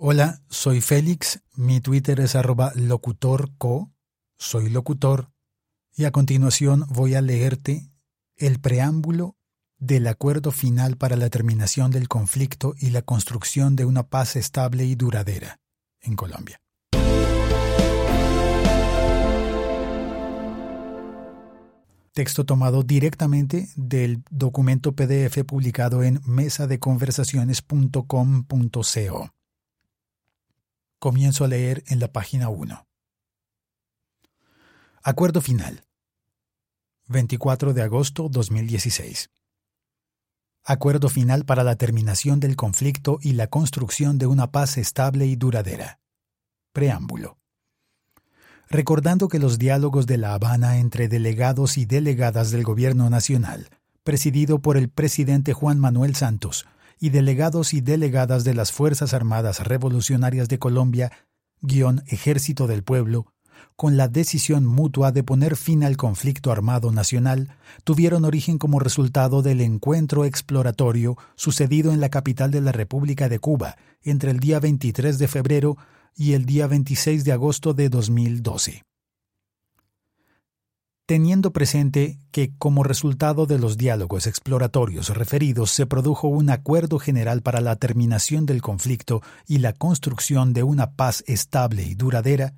Hola, soy Félix, mi Twitter es arroba locutorco, soy locutor, y a continuación voy a leerte el preámbulo del acuerdo final para la terminación del conflicto y la construcción de una paz estable y duradera en Colombia. Texto tomado directamente del documento PDF publicado en mesadeconversaciones.com.co. Comienzo a leer en la página 1. Acuerdo final. 24 de agosto 2016. Acuerdo final para la terminación del conflicto y la construcción de una paz estable y duradera. Preámbulo. Recordando que los diálogos de La Habana entre delegados y delegadas del Gobierno Nacional, presidido por el presidente Juan Manuel Santos, y delegados y delegadas de las Fuerzas Armadas Revolucionarias de Colombia, guion Ejército del Pueblo, con la decisión mutua de poner fin al conflicto armado nacional, tuvieron origen como resultado del encuentro exploratorio sucedido en la capital de la República de Cuba entre el día 23 de febrero y el día 26 de agosto de 2012 teniendo presente que como resultado de los diálogos exploratorios referidos se produjo un acuerdo general para la terminación del conflicto y la construcción de una paz estable y duradera,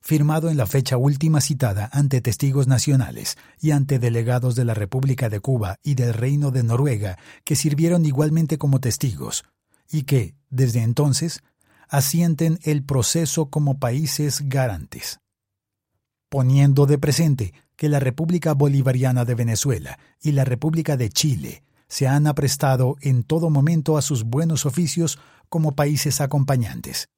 firmado en la fecha última citada ante testigos nacionales y ante delegados de la República de Cuba y del Reino de Noruega que sirvieron igualmente como testigos, y que, desde entonces, asienten el proceso como países garantes. Poniendo de presente que la República Bolivariana de Venezuela y la República de Chile se han aprestado en todo momento a sus buenos oficios como países acompañantes.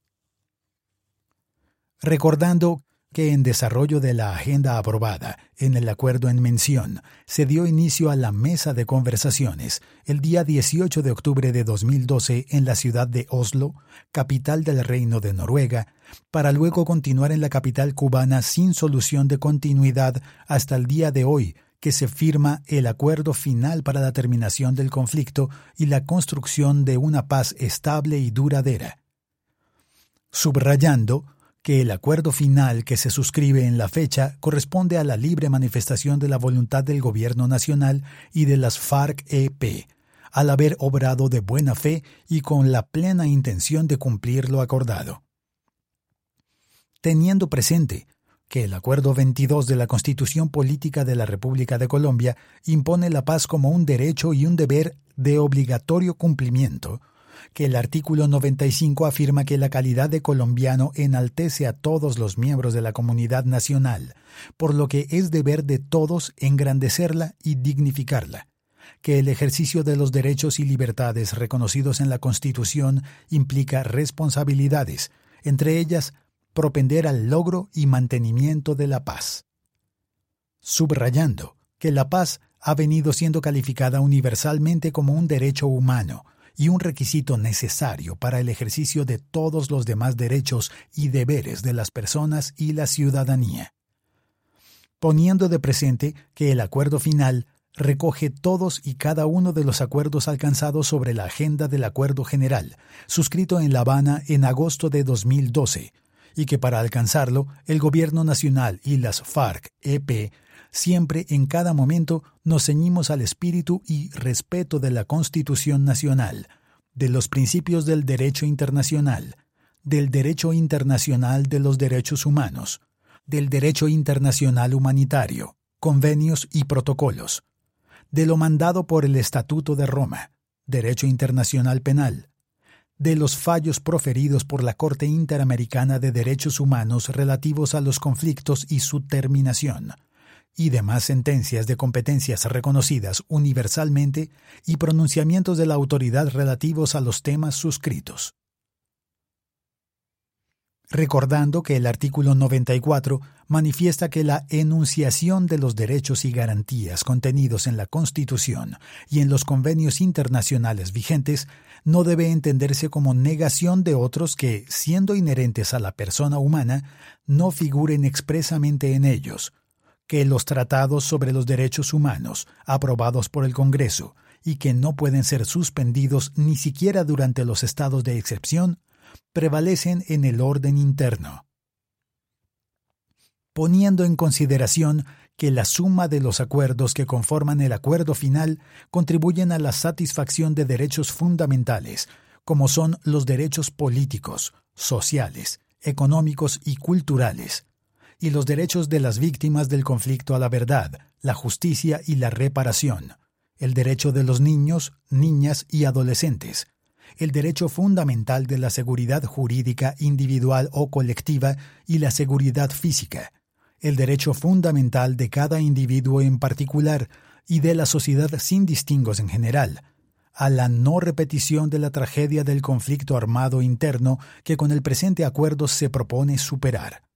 Recordando que en desarrollo de la agenda aprobada en el acuerdo en mención se dio inicio a la mesa de conversaciones el día 18 de octubre de 2012 en la ciudad de Oslo, capital del Reino de Noruega, para luego continuar en la capital cubana sin solución de continuidad hasta el día de hoy, que se firma el acuerdo final para la terminación del conflicto y la construcción de una paz estable y duradera. Subrayando que el acuerdo final que se suscribe en la fecha corresponde a la libre manifestación de la voluntad del Gobierno Nacional y de las FARC-EP, al haber obrado de buena fe y con la plena intención de cumplir lo acordado. Teniendo presente que el Acuerdo 22 de la Constitución Política de la República de Colombia impone la paz como un derecho y un deber de obligatorio cumplimiento, que el artículo 95 afirma que la calidad de colombiano enaltece a todos los miembros de la comunidad nacional, por lo que es deber de todos engrandecerla y dignificarla que el ejercicio de los derechos y libertades reconocidos en la Constitución implica responsabilidades, entre ellas propender al logro y mantenimiento de la paz. Subrayando que la paz ha venido siendo calificada universalmente como un derecho humano, y un requisito necesario para el ejercicio de todos los demás derechos y deberes de las personas y la ciudadanía. Poniendo de presente que el acuerdo final recoge todos y cada uno de los acuerdos alcanzados sobre la agenda del Acuerdo General, suscrito en La Habana en agosto de 2012, y que para alcanzarlo el Gobierno Nacional y las FARC-EP siempre en cada momento nos ceñimos al espíritu y respeto de la Constitución Nacional, de los principios del derecho internacional, del derecho internacional de los derechos humanos, del derecho internacional humanitario, convenios y protocolos, de lo mandado por el Estatuto de Roma, derecho internacional penal, de los fallos proferidos por la Corte Interamericana de Derechos Humanos relativos a los conflictos y su terminación, y demás sentencias de competencias reconocidas universalmente y pronunciamientos de la autoridad relativos a los temas suscritos. Recordando que el artículo 94 manifiesta que la enunciación de los derechos y garantías contenidos en la Constitución y en los convenios internacionales vigentes no debe entenderse como negación de otros que, siendo inherentes a la persona humana, no figuren expresamente en ellos, que los tratados sobre los derechos humanos, aprobados por el Congreso, y que no pueden ser suspendidos ni siquiera durante los estados de excepción, prevalecen en el orden interno. Poniendo en consideración que la suma de los acuerdos que conforman el acuerdo final contribuyen a la satisfacción de derechos fundamentales, como son los derechos políticos, sociales, económicos y culturales, y los derechos de las víctimas del conflicto a la verdad, la justicia y la reparación, el derecho de los niños, niñas y adolescentes, el derecho fundamental de la seguridad jurídica individual o colectiva y la seguridad física, el derecho fundamental de cada individuo en particular y de la sociedad sin distingos en general, a la no repetición de la tragedia del conflicto armado interno que con el presente acuerdo se propone superar.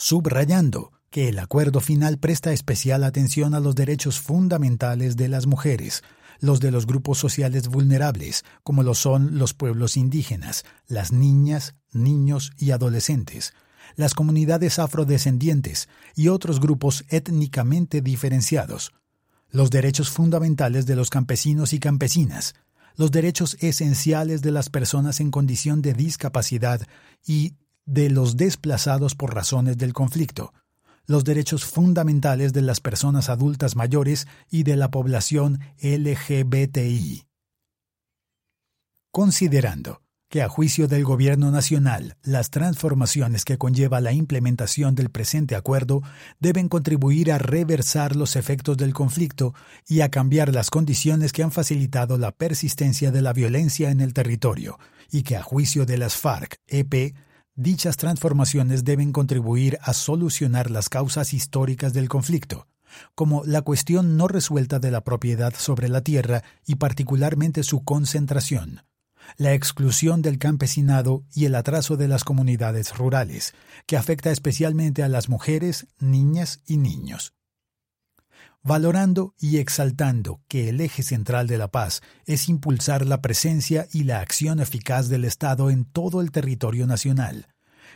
Subrayando que el acuerdo final presta especial atención a los derechos fundamentales de las mujeres, los de los grupos sociales vulnerables, como lo son los pueblos indígenas, las niñas, niños y adolescentes, las comunidades afrodescendientes y otros grupos étnicamente diferenciados, los derechos fundamentales de los campesinos y campesinas, los derechos esenciales de las personas en condición de discapacidad y de los desplazados por razones del conflicto, los derechos fundamentales de las personas adultas mayores y de la población LGBTI. Considerando que a juicio del Gobierno Nacional, las transformaciones que conlleva la implementación del presente acuerdo deben contribuir a reversar los efectos del conflicto y a cambiar las condiciones que han facilitado la persistencia de la violencia en el territorio, y que a juicio de las FARC-EP, dichas transformaciones deben contribuir a solucionar las causas históricas del conflicto, como la cuestión no resuelta de la propiedad sobre la tierra y particularmente su concentración, la exclusión del campesinado y el atraso de las comunidades rurales, que afecta especialmente a las mujeres, niñas y niños. Valorando y exaltando que el eje central de la paz es impulsar la presencia y la acción eficaz del Estado en todo el territorio nacional,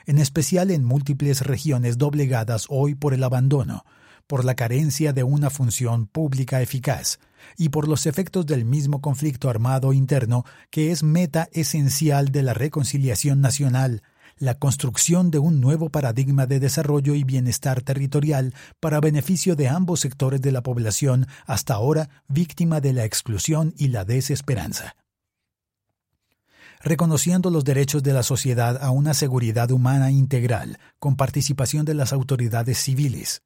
en especial en múltiples regiones doblegadas hoy por el abandono, por la carencia de una función pública eficaz y por los efectos del mismo conflicto armado interno que es meta esencial de la reconciliación nacional, la construcción de un nuevo paradigma de desarrollo y bienestar territorial para beneficio de ambos sectores de la población hasta ahora víctima de la exclusión y la desesperanza. Reconociendo los derechos de la sociedad a una seguridad humana integral, con participación de las autoridades civiles,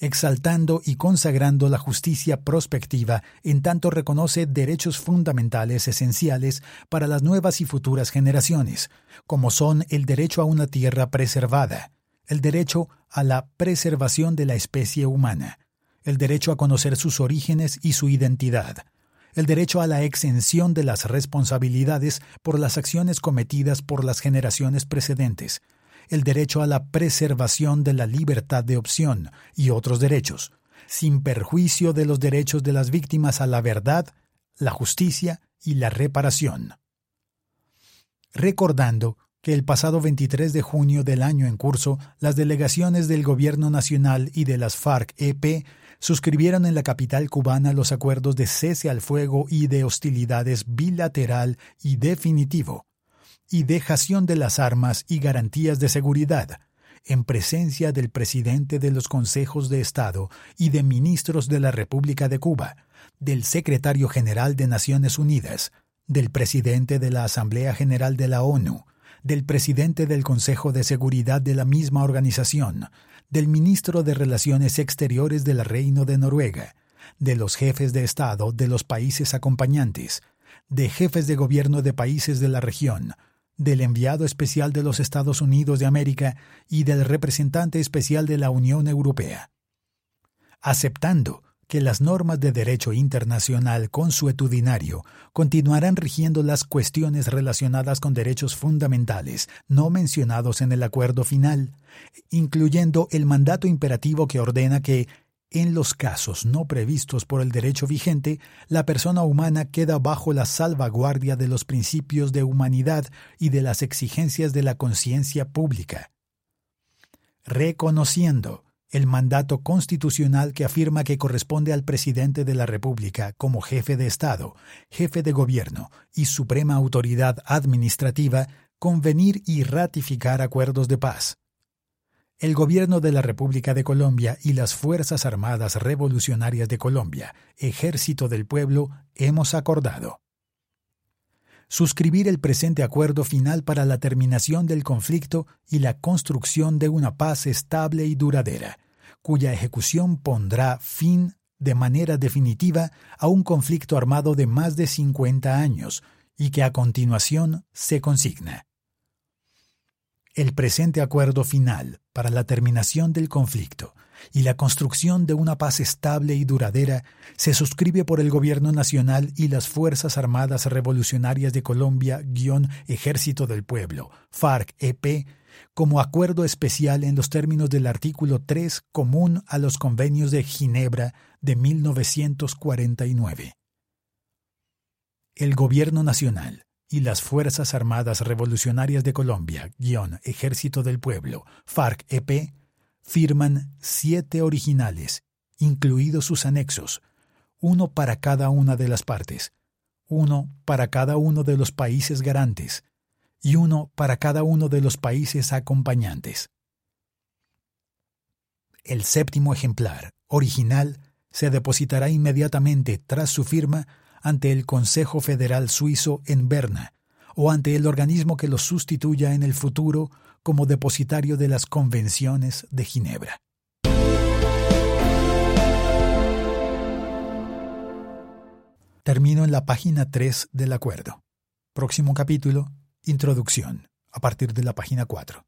exaltando y consagrando la justicia prospectiva, en tanto reconoce derechos fundamentales esenciales para las nuevas y futuras generaciones, como son el derecho a una tierra preservada, el derecho a la preservación de la especie humana, el derecho a conocer sus orígenes y su identidad, el derecho a la exención de las responsabilidades por las acciones cometidas por las generaciones precedentes, el derecho a la preservación de la libertad de opción y otros derechos, sin perjuicio de los derechos de las víctimas a la verdad, la justicia y la reparación. Recordando que el pasado 23 de junio del año en curso, las delegaciones del Gobierno Nacional y de las FARC-EP suscribieron en la capital cubana los acuerdos de cese al fuego y de hostilidades bilateral y definitivo, y dejación de las armas y garantías de seguridad, en presencia del presidente de los consejos de Estado y de ministros de la República de Cuba, del secretario general de Naciones Unidas, del presidente de la Asamblea General de la ONU, del presidente del Consejo de Seguridad de la misma organización, del ministro de Relaciones Exteriores del Reino de Noruega, de los jefes de Estado de los países acompañantes, de jefes de gobierno de países de la región, del enviado especial de los Estados Unidos de América y del representante especial de la Unión Europea. Aceptando que las normas de derecho internacional consuetudinario continuarán rigiendo las cuestiones relacionadas con derechos fundamentales no mencionados en el acuerdo final, incluyendo el mandato imperativo que ordena que en los casos no previstos por el derecho vigente, la persona humana queda bajo la salvaguardia de los principios de humanidad y de las exigencias de la conciencia pública. Reconociendo el mandato constitucional que afirma que corresponde al presidente de la República como jefe de Estado, jefe de gobierno y suprema autoridad administrativa convenir y ratificar acuerdos de paz. El gobierno de la República de Colombia y las Fuerzas Armadas Revolucionarias de Colombia, Ejército del Pueblo, hemos acordado suscribir el presente acuerdo final para la terminación del conflicto y la construcción de una paz estable y duradera, cuya ejecución pondrá fin de manera definitiva a un conflicto armado de más de 50 años y que a continuación se consigna. El presente acuerdo final para la terminación del conflicto y la construcción de una paz estable y duradera se suscribe por el Gobierno Nacional y las Fuerzas Armadas Revolucionarias de Colombia-Ejército del Pueblo, FARC-EP, como acuerdo especial en los términos del artículo 3 común a los convenios de Ginebra de 1949. El Gobierno Nacional y las Fuerzas Armadas Revolucionarias de Colombia-Ejército del Pueblo, FARC-EP, firman siete originales, incluidos sus anexos, uno para cada una de las partes, uno para cada uno de los países garantes y uno para cada uno de los países acompañantes. El séptimo ejemplar, original, se depositará inmediatamente tras su firma ante el Consejo Federal Suizo en Berna o ante el organismo que lo sustituya en el futuro como depositario de las convenciones de Ginebra. Termino en la página 3 del acuerdo. Próximo capítulo, introducción, a partir de la página 4.